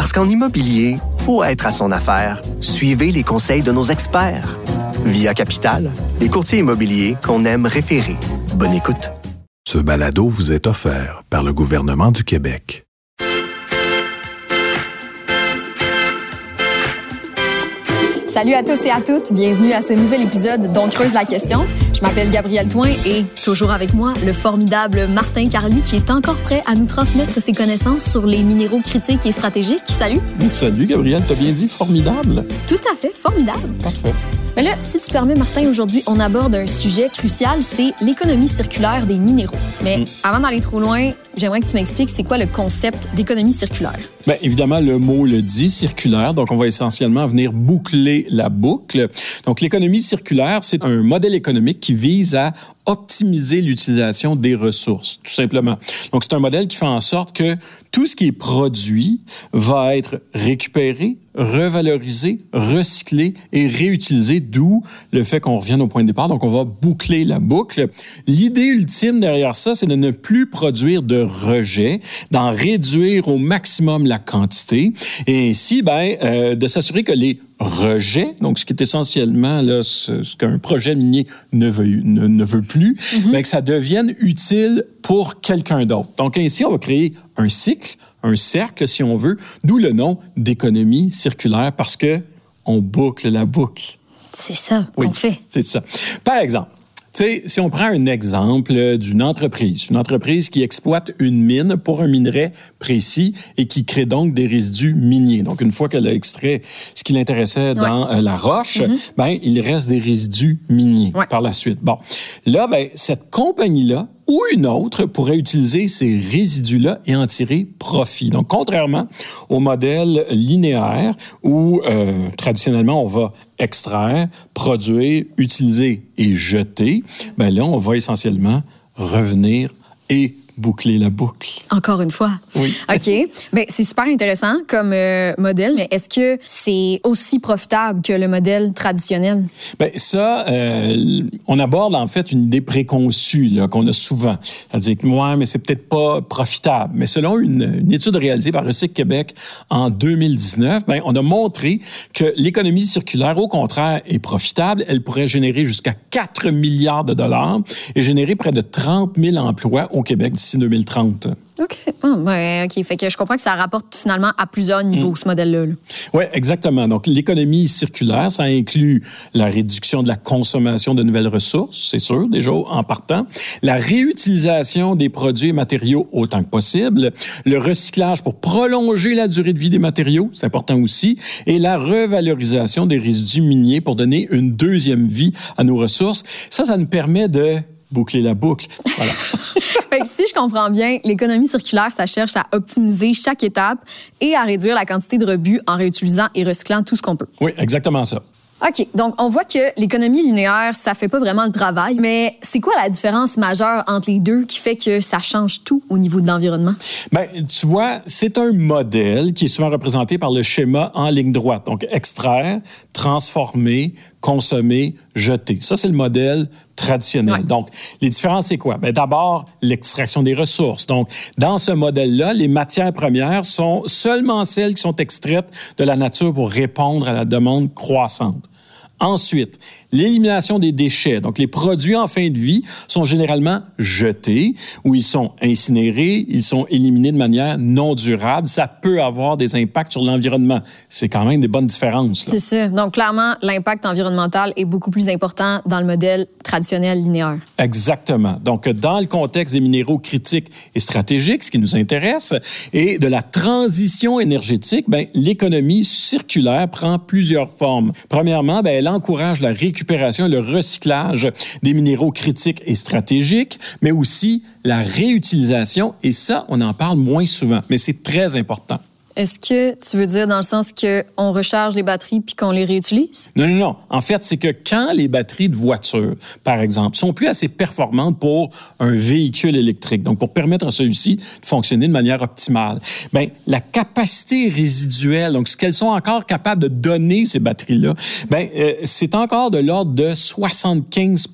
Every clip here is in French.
Parce qu'en immobilier, faut être à son affaire. Suivez les conseils de nos experts. Via Capital, les courtiers immobiliers qu'on aime référer. Bonne écoute. Ce balado vous est offert par le gouvernement du Québec. Salut à tous et à toutes, bienvenue à ce nouvel épisode d'On creuse la question. Je m'appelle Gabrielle Toin et toujours avec moi, le formidable Martin Carly qui est encore prêt à nous transmettre ses connaissances sur les minéraux critiques et stratégiques. Salut. Salut Gabrielle, t'as bien dit formidable? Tout à fait, formidable. Parfait. Mais là, si tu permets, Martin, aujourd'hui, on aborde un sujet crucial, c'est l'économie circulaire des minéraux. Mais Mm. avant d'aller trop loin, j'aimerais que tu m'expliques c'est quoi le concept d'économie circulaire. Bien, évidemment, le mot le dit, circulaire. Donc, on va essentiellement venir boucler la boucle. Donc, l'économie circulaire, c'est un modèle économique qui vise à optimiser l'utilisation des ressources, tout simplement. Donc, c'est un modèle qui fait en sorte que tout ce qui est produit va être récupéré, revalorisé, recyclé et réutilisé, d'où le fait qu'on revienne au point de départ. Donc, on va boucler la boucle. L'idée ultime derrière ça, c'est de ne plus produire de rejets, d'en réduire au maximum la quantité et ainsi, ben, euh, de s'assurer que les rejets, donc ce qui est essentiellement là, ce, ce qu'un projet minier ne veut, ne, ne veut plus, ben, que ça devienne utile pour quelqu'un d'autre. Donc ainsi, on va créer un cycle, un cercle, si on veut, d'où le nom d'économie circulaire parce que on boucle la boucle. C'est ça Oui, qu'on fait. C'est ça. Par exemple, sais, si on prend un exemple d'une entreprise, une entreprise qui exploite une mine pour un minerai précis et qui crée donc des résidus miniers. Donc, une fois qu'elle a extrait ce qui l'intéressait dans euh, la roche, ben, il reste des résidus miniers Ouais. par la suite. Bon, là, ben, cette compagnie-là ou une autre pourrait utiliser ces résidus-là et en tirer profit. Donc, contrairement au modèle linéaire où euh, traditionnellement on va extraire, produire, utiliser et jeter, ben là, on va essentiellement revenir et boucler la boucle. Encore une fois. Oui. OK. Ben, c'est super intéressant comme euh, modèle, mais est-ce que c'est aussi profitable que le modèle traditionnel? Ben ça, euh, on aborde en fait une idée préconçue qu'on a souvent. C'est-à-dire que, ouais, mais c'est peut-être pas profitable. Mais selon une, une étude réalisée par Recyc Québec en 2019, ben, on a montré que l'économie circulaire, au contraire, est profitable. Elle pourrait générer jusqu'à 4 milliards de dollars et générer près de 30 000 emplois au Québec d'ici 2030. OK. OK. Fait que je comprends que ça rapporte finalement à plusieurs niveaux, ce modèle-là. là. Oui, exactement. Donc, l'économie circulaire, ça inclut la réduction de la consommation de nouvelles ressources, c'est sûr, déjà en partant, la réutilisation des produits et matériaux autant que possible, le recyclage pour prolonger la durée de vie des matériaux, c'est important aussi, et la revalorisation des résidus miniers pour donner une deuxième vie à nos ressources. Ça, ça nous permet de boucler la boucle. Voilà. Fait que si je comprends bien, l'économie circulaire, ça cherche à optimiser chaque étape et à réduire la quantité de rebut en réutilisant et recyclant tout ce qu'on peut. oui, exactement ça. OK. Donc, on voit que l'économie linéaire, ça fait pas vraiment le travail. Mais c'est quoi la différence majeure entre les deux qui fait que ça change tout au niveau de l'environnement? Ben, tu vois, c'est un modèle qui est souvent représenté par le schéma en ligne droite. Donc, extraire, transformer, consommer, jeter. Ça, c'est le modèle traditionnel. Ouais. Donc, les différences, c'est quoi? Ben, d'abord, l'extraction des ressources. Donc, dans ce modèle-là, les matières premières sont seulement celles qui sont extraites de la nature pour répondre à la demande croissante. Ensuite, l'élimination des déchets. Donc, les produits en fin de vie sont généralement jetés ou ils sont incinérés, ils sont éliminés de manière non durable. Ça peut avoir des impacts sur l'environnement. C'est quand même des bonnes différences. C'est ça. Donc, clairement, l'impact environnemental est beaucoup plus important dans le modèle traditionnel linéaire. Exactement. Donc, dans le contexte des minéraux critiques et stratégiques, ce qui nous intéresse, et de la transition énergétique, ben, l'économie circulaire prend plusieurs formes. Premièrement, ben, elle encourage la récupération et le recyclage des minéraux critiques et stratégiques, mais aussi la réutilisation, et ça, on en parle moins souvent, mais c'est très important. Est-ce que tu veux dire dans le sens qu'on recharge les batteries puis qu'on les réutilise? Non, non, non. En fait, c'est que quand les batteries de voiture, par exemple, sont plus assez performantes pour un véhicule électrique, donc pour permettre à celui-ci de fonctionner de manière optimale, ben la capacité résiduelle, donc ce qu'elles sont encore capables de donner ces batteries-là, ben euh, c'est encore de l'ordre de 75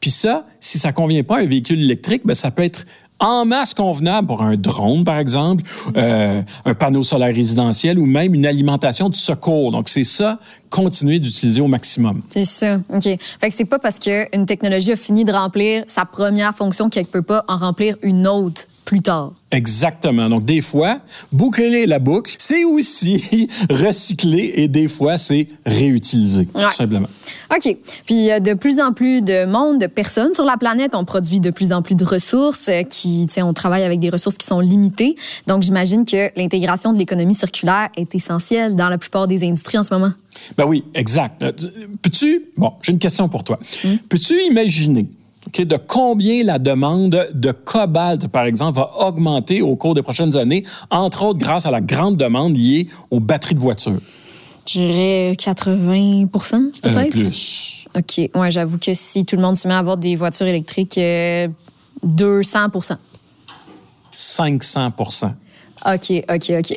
Puis ça, si ça convient pas à un véhicule électrique, ben ça peut être en masse convenable pour un drone, par exemple, euh, un panneau solaire résidentiel ou même une alimentation de secours. Donc, c'est ça, continuer d'utiliser au maximum. C'est ça. OK. Fait que c'est pas parce qu'une technologie a fini de remplir sa première fonction qu'elle peut pas en remplir une autre plus tard. Exactement. Donc, des fois, boucler la boucle, c'est aussi recycler et des fois, c'est réutiliser, tout simplement. OK. Puis, de plus en plus de monde, de personnes sur la planète. On produit de plus en plus de ressources euh, qui, tu sais, on travaille avec des ressources qui sont limitées. Donc, j'imagine que l'intégration de l'économie circulaire est essentielle dans la plupart des industries en ce moment. Ben oui, exact. Euh, peux-tu, bon, j'ai une question pour toi. Hmm? Peux-tu imaginer de combien la demande de cobalt, par exemple, va augmenter au cours des prochaines années, entre autres grâce à la grande demande liée aux batteries de voitures? Je dirais 80% peut-être? Euh, plus. OK. Ouais, j'avoue que si tout le monde se met à avoir des voitures électriques, 200% euh, 500% OK, OK, OK.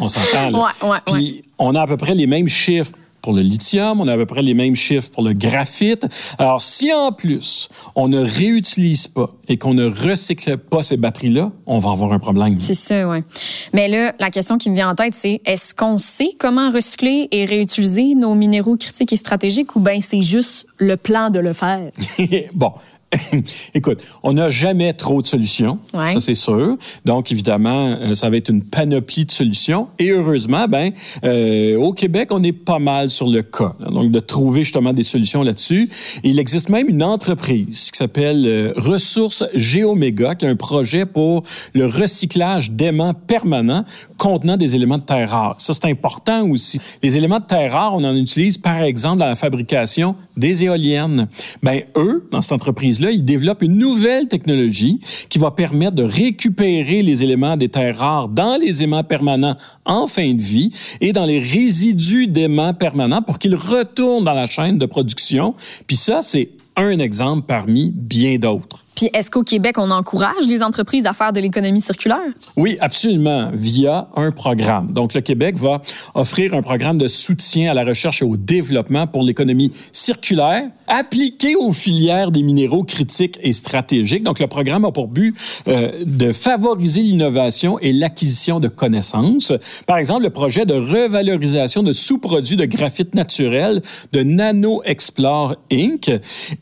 on s'entend, là. Ouais, ouais, Puis, on a à peu près les mêmes chiffres pour le lithium, on a à peu près les mêmes chiffres pour le graphite. Alors, si en plus, on ne réutilise pas et qu'on ne recycle pas ces batteries-là, on va avoir un problème. C'est ça, oui. Mais là, la question qui me vient en tête, c'est est-ce qu'on sait comment recycler et réutiliser nos minéraux critiques et stratégiques ou bien c'est juste le plan de le faire? bon, Écoute, on n'a jamais trop de solutions, ça c'est sûr. Donc évidemment, euh, ça va être une panoplie de solutions. Et heureusement, ben euh, au Québec, on est pas mal sur le cas. Donc de trouver justement des solutions là-dessus. Il existe même une entreprise qui s'appelle euh, Ressources Géoméga, qui a un projet pour le recyclage d'aimants permanents contenant des éléments de terre rares. Ça c'est important aussi. Les éléments de terre rares, on en utilise par exemple dans la fabrication des éoliennes. Ben eux, dans cette entreprise là il développe une nouvelle technologie qui va permettre de récupérer les éléments des terres rares dans les aimants permanents en fin de vie et dans les résidus d'aimants permanents pour qu'ils retournent dans la chaîne de production. Puis ça, c'est un exemple parmi bien d'autres. Puis est-ce qu'au Québec, on encourage les entreprises à faire de l'économie circulaire? Oui, absolument, via un programme. Donc, le Québec va offrir un programme de soutien à la recherche et au développement pour l'économie circulaire appliqué aux filières des minéraux critiques et stratégiques. Donc, le programme a pour but euh, de favoriser l'innovation et l'acquisition de connaissances. Par exemple, le projet de revalorisation de sous-produits de graphite naturel de Nano Explore Inc.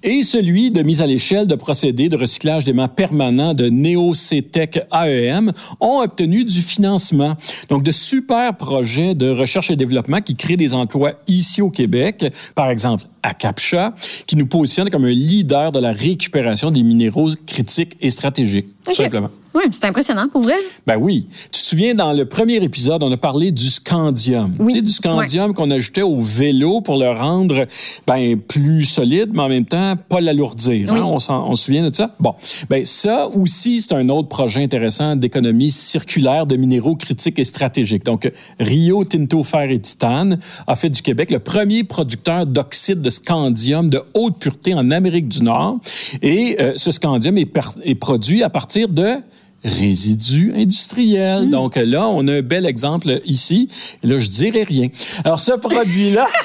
et celui de mise à l'échelle de procédés de recyclage d'aimants permanents de NeoCTech AEM ont obtenu du financement. Donc, de super projets de recherche et développement qui créent des emplois ici au Québec. Par exemple, à Captcha, qui nous positionne comme un leader de la récupération des minéraux critiques et stratégiques, tout simplement. Oui, c'est impressionnant, pour vrai. Ben oui. Tu te souviens, dans le premier épisode, on a parlé du scandium. Oui. Tu sais, du scandium qu'on ajoutait au vélo pour le rendre ben, plus solide, mais en même temps, pas l'alourdir. Hein? On, on, se souvient de ça? Bon. Ben ça aussi, c'est un autre projet intéressant d'économie circulaire de minéraux critiques et stratégiques. Donc, Rio Tinto Fer et Titane a fait du Québec le premier producteur d'oxyde de scandium de haute pureté en Amérique du Nord. Et euh, ce scandium est, est produit à partir de résidus industriels. Mm. Donc là, on a un bel exemple ici. Là, je dirais rien. Alors, ce produit-là...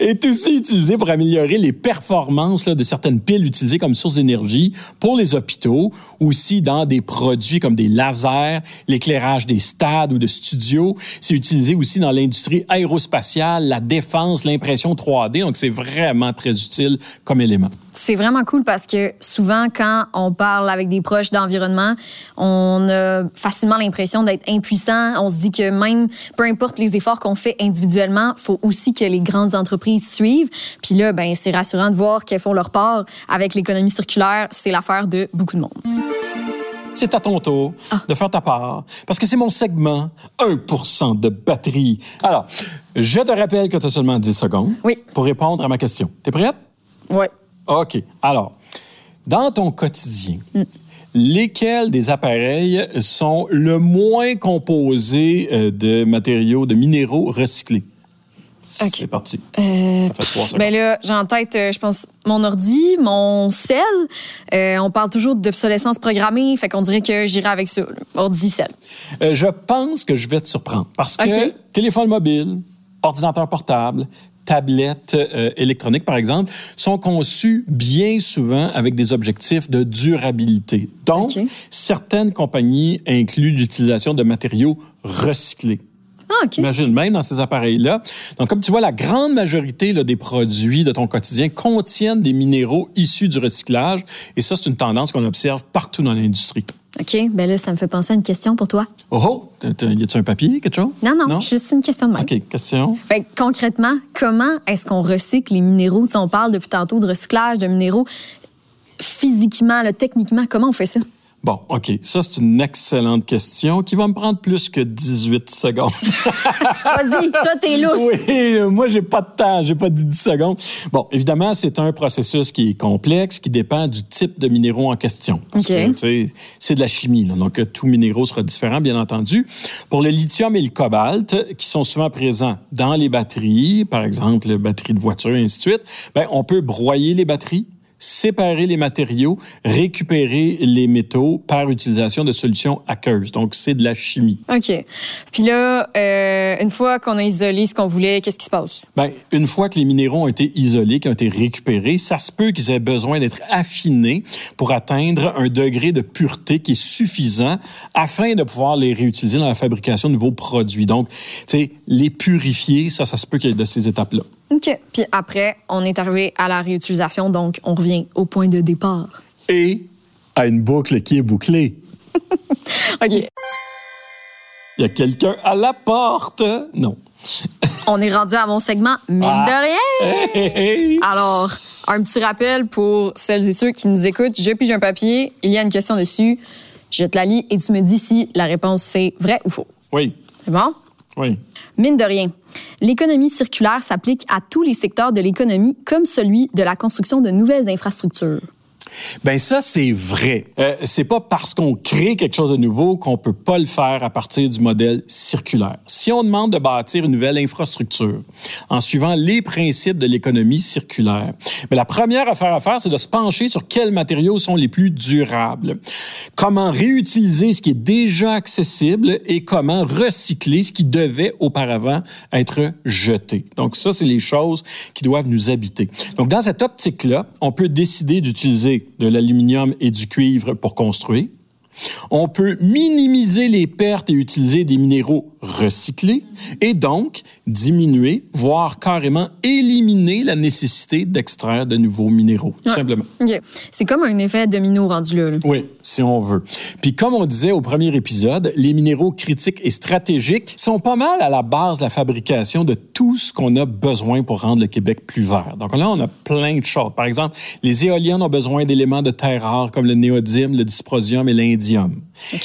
est aussi utilisé pour améliorer les performances de certaines piles utilisées comme source d'énergie pour les hôpitaux, aussi dans des produits comme des lasers, l'éclairage des stades ou de studios. C'est utilisé aussi dans l'industrie aérospatiale, la défense, l'impression 3D. Donc, c'est vraiment très utile comme élément. C'est vraiment cool parce que souvent, quand on parle avec des proches d'environnement, on a facilement l'impression d'être impuissant. On se dit que même, peu importe les efforts qu'on fait individuellement, faut aussi que les grandes entreprises suivent. Puis là, ben, c'est rassurant de voir qu'elles font leur part avec l'économie circulaire. C'est l'affaire de beaucoup de monde. C'est à ton tour ah. de faire ta part, parce que c'est mon segment 1 de batterie. Alors, je te rappelle que tu as seulement 10 secondes oui. pour répondre à ma question. T'es prête? Oui. OK. Alors, dans ton quotidien, mm. lesquels des appareils sont le moins composés euh, de matériaux, de minéraux recyclés? OK. C'est parti. Euh, Ça fait trois secondes. ben là, j'ai en tête, euh, je pense, mon ordi, mon sel. Euh, on parle toujours d'obsolescence programmée, fait qu'on dirait que j'irai avec ça. Ordi, sel. Euh, je pense que je vais te surprendre parce que téléphone mobile, ordinateur portable, tablette euh, électronique, par exemple, sont conçus bien souvent avec des objectifs de durabilité. Donc, certaines compagnies incluent l'utilisation de matériaux recyclés. Ah, OK. Imagine, même dans ces appareils-là. Donc, comme tu vois, la grande majorité là, des produits de ton quotidien contiennent des minéraux issus du recyclage. Et ça, c'est une tendance qu'on observe partout dans l'industrie. OK, ben là, ça me fait penser à une question pour toi. Oh, oh! Y a-tu un papier, quelque chose? Non, non, juste une question de même. OK, question. Fait que, concrètement, comment est-ce qu'on recycle les minéraux? Tu sais, on parle depuis tantôt de recyclage de minéraux. Physiquement, là, techniquement, comment on fait ça? Bon, OK. Ça, c'est une excellente question qui va me prendre plus que 18 secondes. Vas-y, toi, t'es lousse. oui, moi, j'ai pas de temps. J'ai pas dit 10 secondes. Bon, évidemment, c'est un processus qui est complexe, qui dépend du type de minéraux en question. Parce que, c'est de la chimie. là. donc, tout minéraux sera différent, bien entendu. Pour le lithium et le cobalt, qui sont souvent présents dans les batteries, par exemple, les batteries de voiture, et ainsi de suite, ben, on peut broyer les batteries séparer les matériaux, récupérer les métaux par utilisation de solutions aqueuses. Donc, c'est de la chimie. OK. Puis là, euh, une fois qu'on a isolé ce qu'on voulait, qu'est-ce qui se passe? Ben, une fois que les minéraux ont été isolés, qui ont été récupérés, ça se peut qu'ils aient besoin d'être affinés pour atteindre un degré de pureté qui est suffisant afin de pouvoir les réutiliser dans la fabrication de nouveaux produits. Donc, tu sais, les purifier, ça, ça se peut qu'il y ait de ces étapes-là. OK. Puis après, on est arrivé à la réutilisation, donc on revient au point de départ. Et à une boucle qui est bouclée. OK. Il y a quelqu'un à la porte. Non. On est rendu à mon segment Mine Ah. de rien. Hey, hey. Alors, un petit rappel pour celles et ceux qui nous écoutent. Je pige un papier, il y a une question dessus. Je te la lis et tu me dis si la réponse c'est vrai ou faux. Oui, C'est bon? oui. Mine de rien. L'économie circulaire s'applique à tous les secteurs de l'économie, comme celui de la construction de nouvelles infrastructures. Ben ça, c'est vrai. Euh, c'est pas parce qu'on crée quelque chose de nouveau qu'on peut pas le faire à partir du modèle circulaire. Si on demande de bâtir une nouvelle infrastructure en suivant les principes de l'économie circulaire, ben la première affaire à faire, c'est de se pencher sur quels matériaux sont les plus durables, comment réutiliser ce qui est déjà accessible et comment recycler ce qui devait auparavant être jeté. Donc ça, c'est les choses qui doivent nous habiter. Donc dans cette optique-là, on peut décider d'utiliser de l'aluminium et du cuivre pour construire. On peut minimiser les pertes et utiliser des minéraux recyclés et donc diminuer, voire carrément éliminer la nécessité d'extraire de nouveaux minéraux, tout Ouais. simplement. OK. C'est comme un effet domino rendu là. là. Oui, si on veut. Puis comme on disait au premier épisode, les minéraux critiques et stratégiques sont pas mal à la base de la fabrication de tout ce qu'on a besoin pour rendre le Québec plus vert. Donc là, on a plein de choses. Par exemple, les éoliennes ont besoin d'éléments de terre rares comme le néodyme, le dysprosium et l'indium.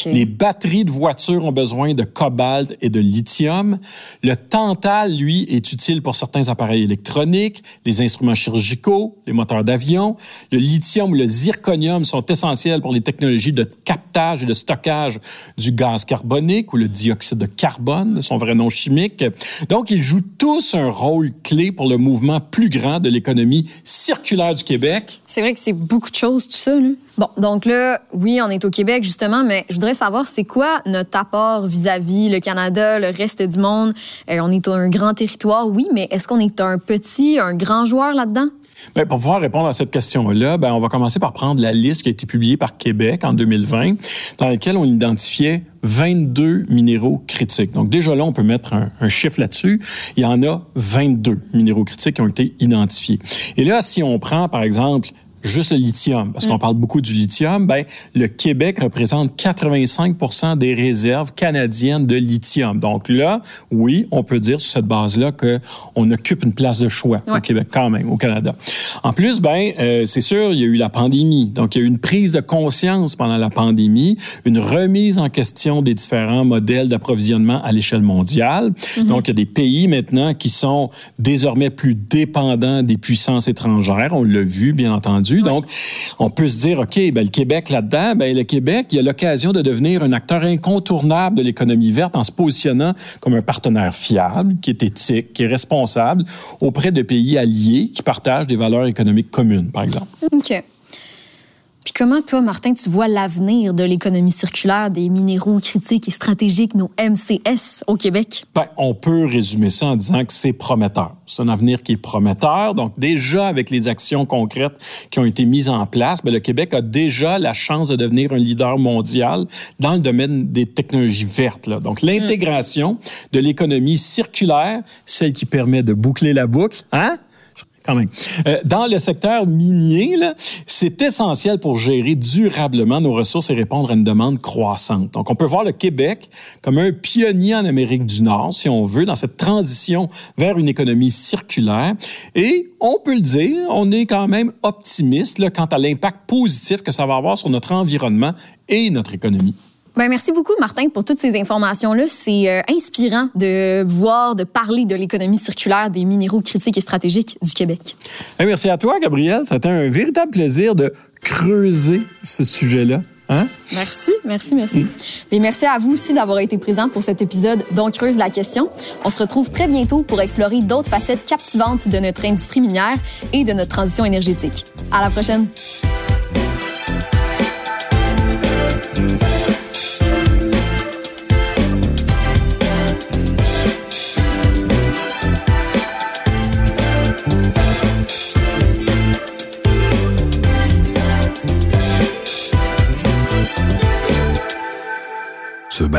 Les batteries de voitures ont besoin de cobalt et de lithium. Le tantal, lui, est utile pour certains appareils électroniques, les instruments chirurgicaux, les moteurs d'avion. Le lithium ou le zirconium sont essentiels pour les technologies de captage et de stockage du gaz carbonique ou le dioxyde de carbone, son vrai nom chimique. Donc, ils jouent tous un rôle clé pour le mouvement plus grand de l'économie circulaire du Québec. C'est vrai que c'est beaucoup de choses, tout ça. Là. Bon, donc là, oui, on est au Québec, justement, mais je voudrais savoir, c'est quoi notre apport vis-à-vis le Canada, le reste du monde? Euh, on est un grand territoire, oui, mais est-ce qu'on est un petit, un grand joueur là-dedans? Ben, pour pouvoir répondre à cette question-là, ben, on va commencer par prendre la liste qui a été publiée par Québec en 2020, dans laquelle on identifiait 22 minéraux critiques. Donc déjà là, on peut mettre un, un chiffre là-dessus. Il y en a 22 minéraux critiques qui ont été identifiés. Et là, si on prend, par exemple, juste le lithium, parce qu'on parle beaucoup du lithium, ben, le Québec représente 85 des réserves canadiennes de lithium. Donc là, oui, on peut dire sur cette base-là qu'on occupe une place de choix au. Québec quand même, au Canada. En plus, ben, euh, c'est sûr, il y a eu la pandémie. Donc, il y a eu une prise de conscience pendant la pandémie, une remise en question des différents modèles d'approvisionnement à l'échelle mondiale. Donc, il y a des pays maintenant qui sont désormais plus dépendants des puissances étrangères. On l'a vu, bien entendu, entendu. Donc, on peut se dire, OK, ben, le Québec là-dedans, ben, le Québec, il a l'occasion de devenir un acteur incontournable de l'économie verte en se positionnant comme un partenaire fiable, qui est éthique, qui est responsable auprès de pays alliés qui partagent des valeurs économiques communes, par exemple. OK. Comment, toi, Martin, tu vois l'avenir de l'économie circulaire des minéraux critiques et stratégiques, nos MCS, au Québec? Ben, on peut résumer ça en disant que c'est prometteur. C'est un avenir qui est prometteur. Donc, déjà, avec les actions concrètes qui ont été mises en place, ben, le Québec a déjà la chance de devenir un leader mondial dans le domaine des technologies vertes. Là. Donc, l'intégration de l'économie circulaire, celle qui permet de boucler la boucle, hein? Euh, dans le secteur minier, c'est essentiel pour gérer durablement nos ressources et répondre à une demande croissante. Donc, on peut voir le Québec comme un pionnier en Amérique du Nord, si on veut, dans cette transition vers une économie circulaire. Et on peut le dire, on est quand même optimiste quant à l'impact positif que ça va avoir sur notre environnement et notre économie. Ben, merci beaucoup, Martin, pour toutes ces informations-là. C'est euh, inspirant de voir, de parler de l'économie circulaire des minéraux critiques et stratégiques du Québec. merci à toi, Gabriel. Ça a été un véritable plaisir de creuser ce sujet-là. Hein? Merci, merci, merci. Et merci à vous aussi d'avoir été présent pour cet épisode d'On creuse la question. On se retrouve très bientôt pour explorer d'autres facettes captivantes de notre industrie minière et de notre transition énergétique. À la prochaine.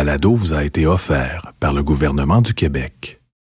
Balado vous a été offert par le gouvernement du Québec.